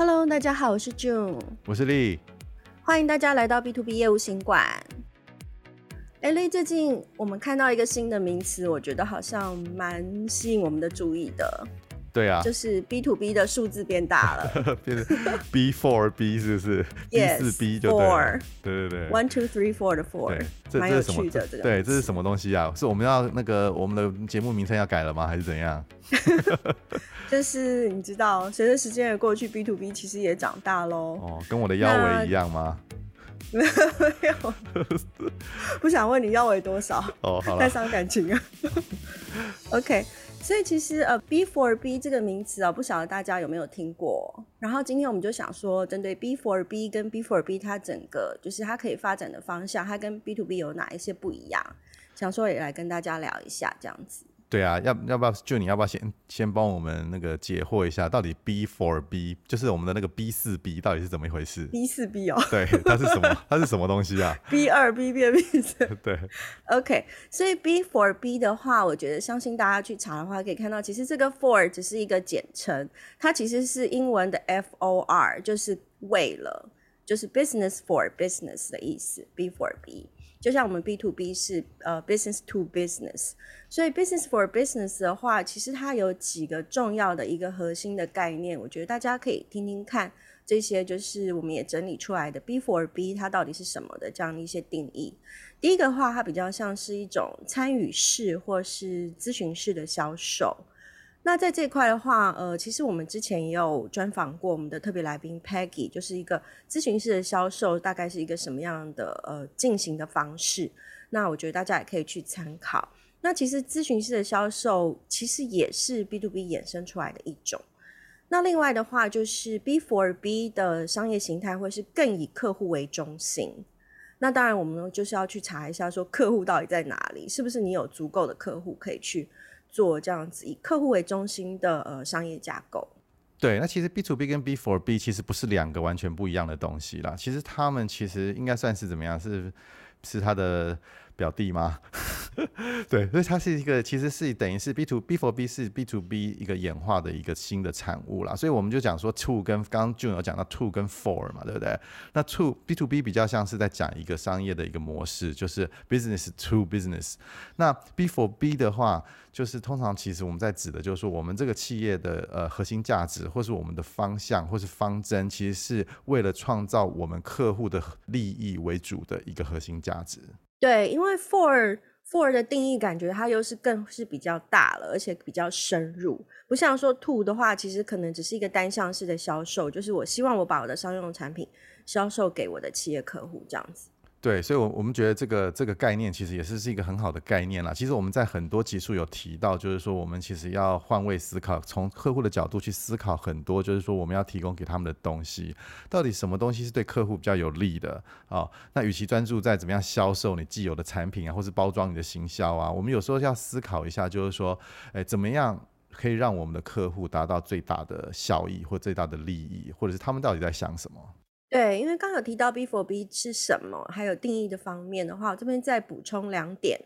Hello，大家好，我是 June，我是丽，欢迎大家来到 B to B 业务行馆。哎，丽，最近我们看到一个新的名词，我觉得好像蛮吸引我们的注意的。对啊，就是 B to B 的数字变大了，变成 B four B 是不是？B 四 B 就对了。对对对，One two three four 的 four，蛮有趣的这个。对，这是什么东西啊？是我们要那个我们的节目名称要改了吗？还是怎样？就是你知道，随着时间的过去，B to B 其实也长大喽。哦，跟我的腰围一样吗？没有，不想问你腰围多少。哦，好了，太伤感情了。OK。所以其实呃，B for B 这个名词啊，不晓得大家有没有听过。然后今天我们就想说，针对 B for B 跟 B for B 它整个就是它可以发展的方向，它跟 B to B 有哪一些不一样，想说也来跟大家聊一下这样子。对啊，要要不要就你要不要先先帮我们那个解惑一下，到底 B for B 就是我们的那个 B 四 B 到底是怎么一回事？B 四 B 哦，对，它是什么？它是什么东西啊？B 二 B 变 B 四，对。OK，所以 B for B 的话，我觉得相信大家去查的话，可以看到其实这个 for 只是一个简称，它其实是英文的 F O R，就是为了，就是 business for business 的意思。B for B。就像我们 B to B 是呃 business to business，所以 business for business 的话，其实它有几个重要的一个核心的概念，我觉得大家可以听听看这些，就是我们也整理出来的 B for B 它到底是什么的这样的一些定义。第一个话，它比较像是一种参与式或是咨询式的销售。那在这一块的话，呃，其实我们之前也有专访过我们的特别来宾 Peggy，就是一个咨询式的销售，大概是一个什么样的呃进行的方式。那我觉得大家也可以去参考。那其实咨询式的销售其实也是 B to B 衍生出来的一种。那另外的话，就是 B for B 的商业形态会是更以客户为中心。那当然，我们就是要去查一下，说客户到底在哪里，是不是你有足够的客户可以去。做这样子以客户为中心的呃商业架构。对，那其实 B to B 跟 B for B 其实不是两个完全不一样的东西啦。其实他们其实应该算是怎么样？是是他的。表弟吗？对，所以它是一个，其实是等于是 B to B for B 是 B to B 一个演化的一个新的产物啦。所以我们就讲说 two 跟刚刚 June 有讲到 two 跟 four 嘛，对不对？那 two B to B 比较像是在讲一个商业的一个模式，就是 business to business。那 B for B 的话，就是通常其实我们在指的就是说，我们这个企业的呃核心价值，或是我们的方向，或是方针，其实是为了创造我们客户的利益为主的一个核心价值。对，因为 for Four 的定义感觉它又是更是比较大了，而且比较深入，不像说 Two 的话，其实可能只是一个单向式的销售，就是我希望我把我的商用产品销售给我的企业客户这样子。对，所以，我我们觉得这个这个概念其实也是是一个很好的概念啦。其实我们在很多集数有提到，就是说我们其实要换位思考，从客户的角度去思考很多，就是说我们要提供给他们的东西，到底什么东西是对客户比较有利的啊、那与其专注在怎么样销售你既有的产品啊，或是包装你的行销啊，我们有时候要思考一下，就是说，哎，怎么样可以让我们的客户达到最大的效益或最大的利益，或者是他们到底在想什么？对，因为刚有提到 B for B 是什么，还有定义的方面的话，我这边再补充两点。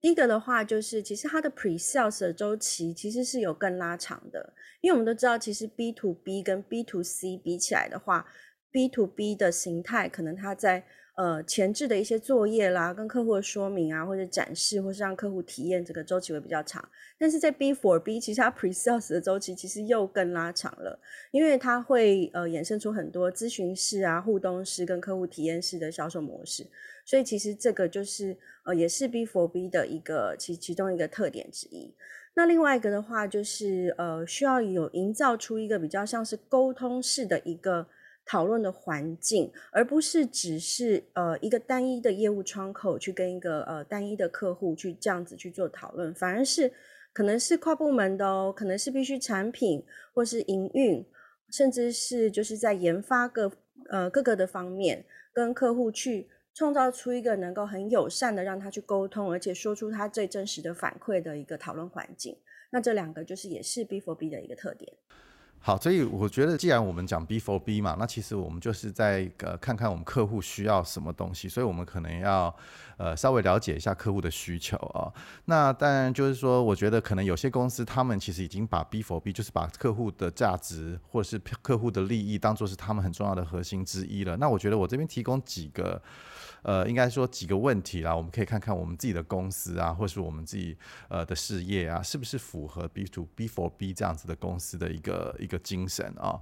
第一个的话，就是其实它的 pre-sales 的周期其实是有更拉长的，因为我们都知道，其实 B to B 跟 B to C 比起来的话，B to B 的形态可能它在呃，前置的一些作业啦，跟客户的说明啊，或者展示，或是让客户体验，这个周期会比较长。但是在 B for B，其实它 pre-sales 的周期其实又更拉长了，因为它会呃衍生出很多咨询式啊、互动式跟客户体验式的销售模式。所以其实这个就是呃，也是 B for B 的一个其其中一个特点之一。那另外一个的话，就是呃，需要有营造出一个比较像是沟通式的一个。讨论的环境，而不是只是呃一个单一的业务窗口去跟一个呃单一的客户去这样子去做讨论，反而是可能是跨部门的哦，可能是必须产品或是营运，甚至是就是在研发各呃各个的方面，跟客户去创造出一个能够很友善的让他去沟通，而且说出他最真实的反馈的一个讨论环境。那这两个就是也是 B for B 的一个特点。好，所以我觉得，既然我们讲 B for B 嘛，那其实我们就是在呃看看我们客户需要什么东西，所以我们可能要呃稍微了解一下客户的需求啊、那当然就是说，我觉得可能有些公司他们其实已经把 B for B 就是把客户的价值或者是客户的利益当做是他们很重要的核心之一了。那我觉得我这边提供几个。呃，应该说几个问题啦，我们可以看看我们自己的公司啊，或是我们自己呃的事业啊，是不是符合 B to B for B 这样子的公司的一个一个精神啊？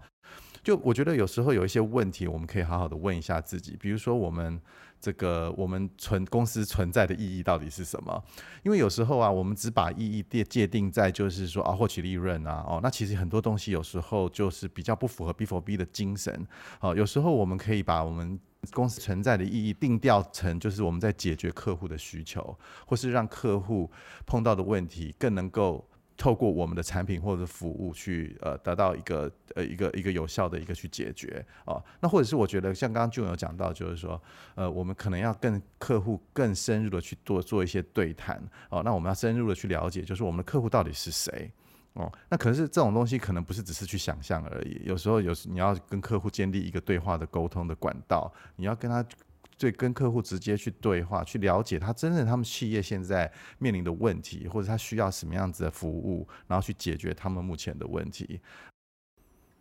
就我觉得有时候有一些问题，我们可以好好的问一下自己，比如说我们这个我们存公司存在的意义到底是什么？因为有时候啊，我们只把意义界界定在就是说啊获取利润啊，哦，那其实很多东西有时候就是比较不符合 B for B 的精神。哦，有时候我们可以把我们公司存在的意义定调成，就是我们在解决客户的需求，或是让客户碰到的问题更能够透过我们的产品或者服务去呃得到一个呃一个一个有效的一个去解决哦。那或者是我觉得像刚刚就有讲到，就是说呃我们可能要跟客户更深入的去做做一些对谈哦。那我们要深入的去了解，就是我们的客户到底是谁。哦，那可是这种东西可能不是只是去想象而已，有时候有时你要跟客户建立一个对话的沟通的管道，你要跟他对跟客户直接去对话，去了解他真正他们企业现在面临的问题，或者他需要什么样子的服务，然后去解决他们目前的问题。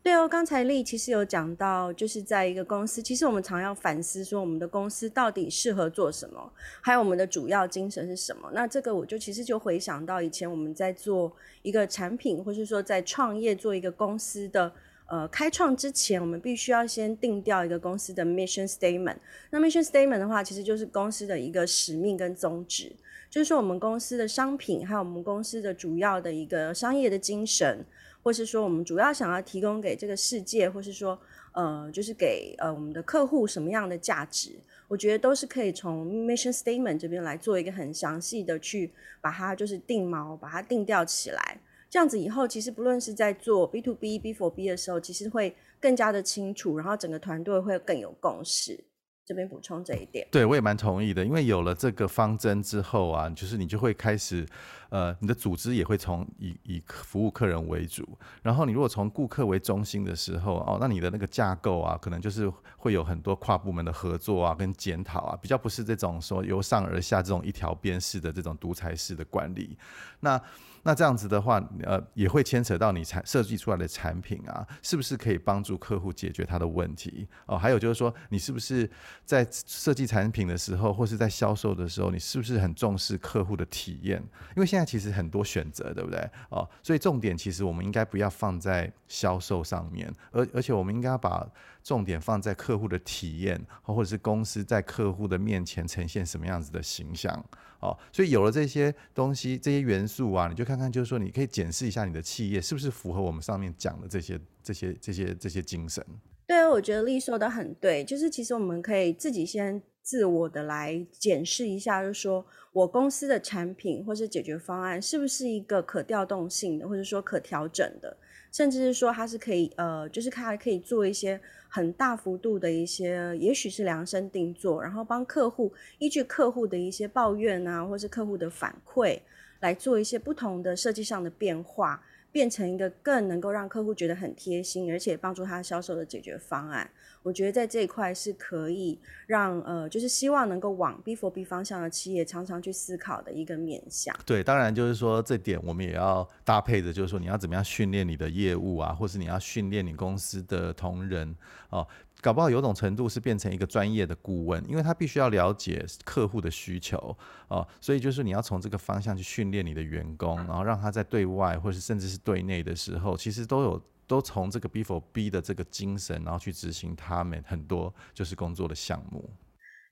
对哦，刚才丽其实有讲到，就是在一个公司，其实我们常要反思说，我们的公司到底适合做什么，还有我们的主要精神是什么。那这个我就其实就回想到以前我们在做一个产品，或是说在创业做一个公司的呃开创之前，我们必须要先定调一个公司的 mission statement。那 mission statement 的话，其实就是公司的一个使命跟宗旨，就是说我们公司的商品，还有我们公司的主要的一个商业的精神。或是说，我们主要想要提供给这个世界，或是说，呃，就是给呃我们的客户什么样的价值，我觉得都是可以从 mission statement 这边来做一个很详细的去把它就是定锚，把它定调起来。这样子以后，其实不论是在做 B to B、B for B 的时候，其实会更加的清楚，然后整个团队会更有共识。这边补充这一点，对，我也蛮同意的，因为有了这个方针之后啊，就是你就会开始，呃，你的组织也会从以以服务客人为主，然后你如果从顾客为中心的时候，哦，那你的那个架构啊，可能就是会有很多跨部门的合作啊，跟检讨啊，比较不是这种说由上而下这种一条边式的这种独裁式的管理，那。那这样子的话，呃，也会牵扯到你产设计出来的产品啊，是不是可以帮助客户解决他的问题？哦，还有就是说，你是不是在设计产品的时候，或是在销售的时候，你是不是很重视客户的体验？因为现在其实很多选择，对不对？哦，所以重点其实我们应该不要放在销售上面，而而且我们应该把重点放在客户的体验，或者是公司在客户的面前呈现什么样子的形象。哦，所以有了这些东西、这些元素啊，你就看看，就是说，你可以检视一下你的企业是不是符合我们上面讲的这些、这些、这些、这些精神。对，我觉得丽说的很对，就是其实我们可以自己先自我的来检视一下，就是说我公司的产品或是解决方案是不是一个可调动性的，或者说可调整的。甚至是说它是可以，呃，就是它可以做一些很大幅度的一些，也许是量身定做，然后帮客户依据客户的一些抱怨啊，或是客户的反馈，来做一些不同的设计上的变化。变成一个更能够让客户觉得很贴心，而且帮助他销售的解决方案。我觉得在这一块是可以让呃，就是希望能够往 B for B 方向的企业常常去思考的一个面向。对，当然就是说这点我们也要搭配着，就是说你要怎么样训练你的业务啊，或是你要训练你公司的同仁哦。搞不好有种程度是变成一个专业的顾问，因为他必须要了解客户的需求哦，所以就是你要从这个方向去训练你的员工，然后让他在对外或是甚至是对内的时候，其实都有都从这个 B for B 的这个精神，然后去执行他们很多就是工作的项目。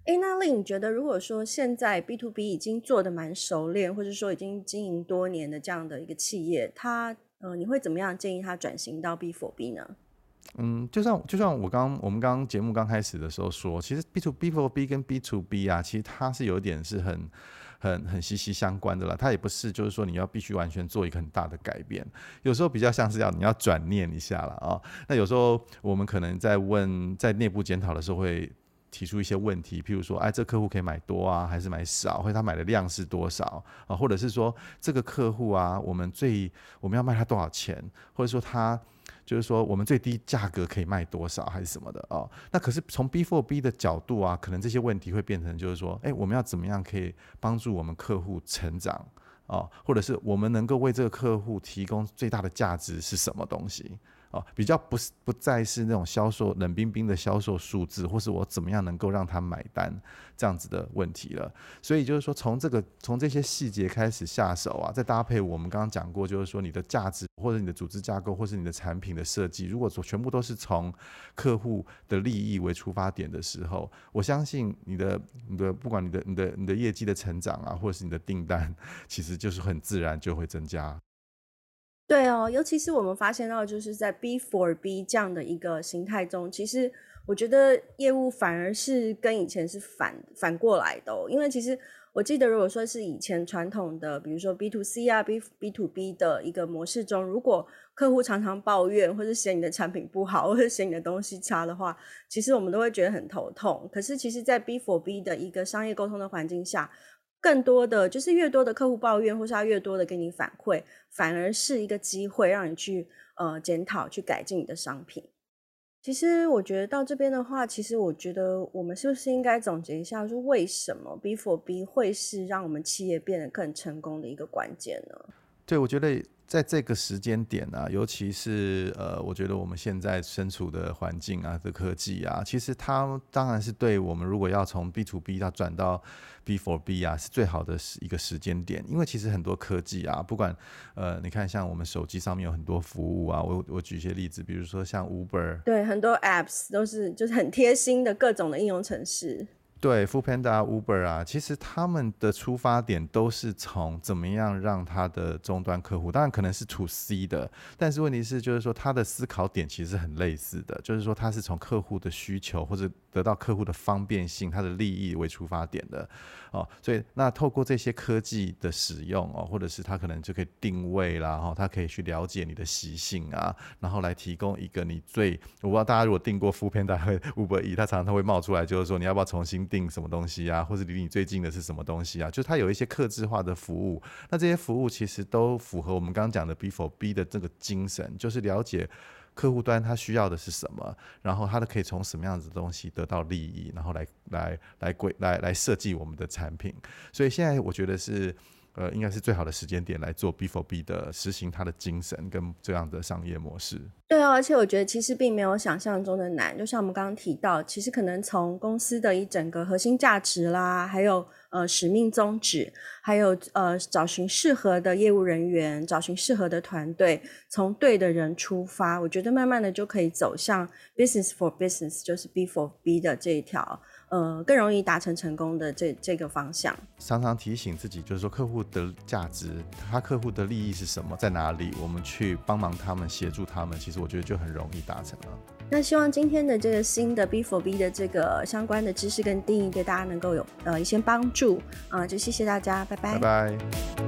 哎，那令你觉得，如果说现在 B to B 已经做的蛮熟练，或者说已经经营多年的这样的一个企业，它呃，你会怎么样建议它转型到 B for B 呢？嗯，就像就像我刚我们刚节目刚开始的时候说，其实 B to B for B 跟 B to B 啊，其实它是有一点是很很很息息相关的啦。它也不是就是说你要必须完全做一个很大的改变，有时候比较像是要你要转念一下了啊、那有时候我们可能在问在内部检讨的时候会提出一些问题，譬如说，哎，这客户可以买多啊，还是买少？或者他买的量是多少啊？或者是说这个客户啊，我们最我们要卖他多少钱？或者说他。就是说我们最低价格可以卖多少还是什么的哦。那可是从 B for B 的角度啊，可能这些问题会变成就是说，哎，我们要怎么样可以帮助我们客户成长哦，或者是我们能够为这个客户提供最大的价值是什么东西？哦，比较不是不再是那种销售冷冰冰的销售数字，或是我怎么样能够让他买单这样子的问题了。所以就是说，从这个从这些细节开始下手啊，再搭配我们刚刚讲过，就是说你的价值或者你的组织架构，或是你的产品的设计，如果说全部都是从客户的利益为出发点的时候，我相信你的你的不管你的你的你的业绩的成长啊，或者是你的订单，其实就是很自然就会增加。对哦，尤其是我们发现到，就是在 B for B 这样的一个形态中，其实我觉得业务反而是跟以前是反反过来的。因为其实我记得，如果说是以前传统的，比如说 B to C 啊、B B to B 的一个模式中，如果客户常常抱怨，或者嫌你的产品不好，或者嫌你的东西差的话，其实我们都会觉得很头痛。可是，其实，在 B for B 的一个商业沟通的环境下，更多的就是越多的客户抱怨，或是他越多的给你反馈，反而是一个机会，让你去呃检讨、去改进你的商品。其实我觉得到这边的话，其实我觉得我们是不是应该总结一下，说为什么 B for B 会是让我们企业变得更成功的一个关键呢？对，我觉得。在这个时间点啊，尤其是呃，我觉得我们现在身处的环境啊，的科技啊，其实它当然是对我们如果要从 B to B 要转到 B for B 啊，是最好的一个时间点。因为其实很多科技啊，不管呃，你看像我们手机上面有很多服务啊，我我举一些例子，比如说像 Uber，对，很多 Apps 都是就是很贴心的各种的应用程式。对，Foodpanda、Uber 啊，其实他们的出发点都是从怎么样让他的终端客户，当然可能是 To C 的，但是问题是就是说他的思考点其实很类似的，就是说他是从客户的需求或者得到客户的方便性、他的利益为出发点的哦，所以那透过这些科技的使用哦，或者是他可能就可以定位啦，哈，他可以去了解你的习性啊，然后来提供一个你最，我不知道大家如果订过 Foodpanda 和 Uber E，他常常会冒出来，就是说你要不要重新。定什么东西啊，或者离你最近的是什么东西啊？就是它有一些客制化的服务，那这些服务其实都符合我们刚刚讲的 B for B 的这个精神，就是了解客户端他需要的是什么，然后他都可以从什么样子的东西得到利益，然后来来来规来来设计我们的产品。所以现在我觉得是。呃，应该是最好的时间点来做 B for B 的实行它的精神跟这样的商业模式。对啊，而且我觉得其实并没有想象中的难。就像我们刚刚提到，其实可能从公司的一整个核心价值啦，还有呃使命宗旨，还有呃找寻适合的业务人员，找寻适合的团队，从对的人出发，我觉得慢慢的就可以走向 business for business，就是 B for B 的这一条。呃，更容易达成成功的这这个方向，常常提醒自己，就是说客户的价值，他客户的利益是什么，在哪里，我们去帮忙他们，协助他们，其实我觉得就很容易达成了。那希望今天的这个新的 B for B 的这个相关的知识跟定义，对大家能够有呃一些帮助啊，呃，就谢谢大家，拜拜。拜拜。